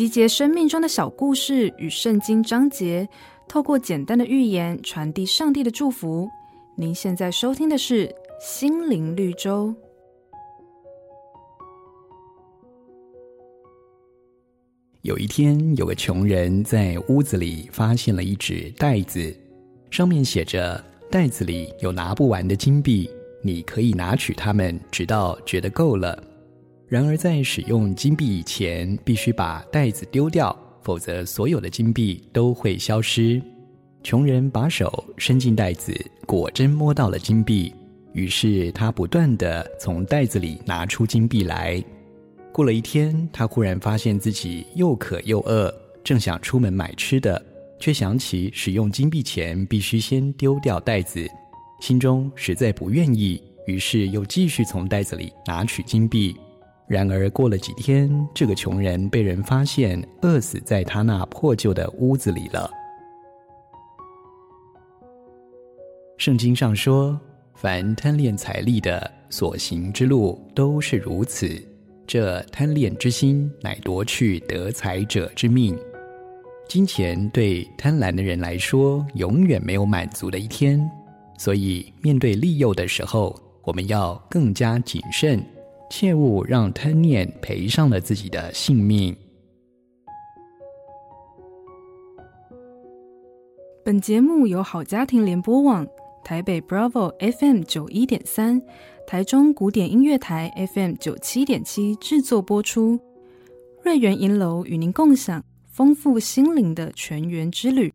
集结生命中的小故事与圣经章节，透过简单的寓言传递上帝的祝福。您现在收听的是《心灵绿洲》。有一天，有个穷人在屋子里发现了一纸袋子，上面写着：“袋子里有拿不完的金币，你可以拿取它们，直到觉得够了。”然而，在使用金币以前，必须把袋子丢掉，否则所有的金币都会消失。穷人把手伸进袋子，果真摸到了金币。于是他不断地从袋子里拿出金币来。过了一天，他忽然发现自己又渴又饿，正想出门买吃的，却想起使用金币前必须先丢掉袋子，心中实在不愿意，于是又继续从袋子里拿取金币。然而过了几天，这个穷人被人发现饿死在他那破旧的屋子里了。圣经上说：“凡贪恋财力的，所行之路都是如此。这贪恋之心，乃夺去得财者之命。金钱对贪婪的人来说，永远没有满足的一天。所以，面对利诱的时候，我们要更加谨慎。”切勿让贪念赔上了自己的性命。本节目由好家庭联播网、台北 Bravo FM 九一点三、台中古典音乐台 FM 九七点七制作播出。瑞源银楼与您共享丰富心灵的全员之旅。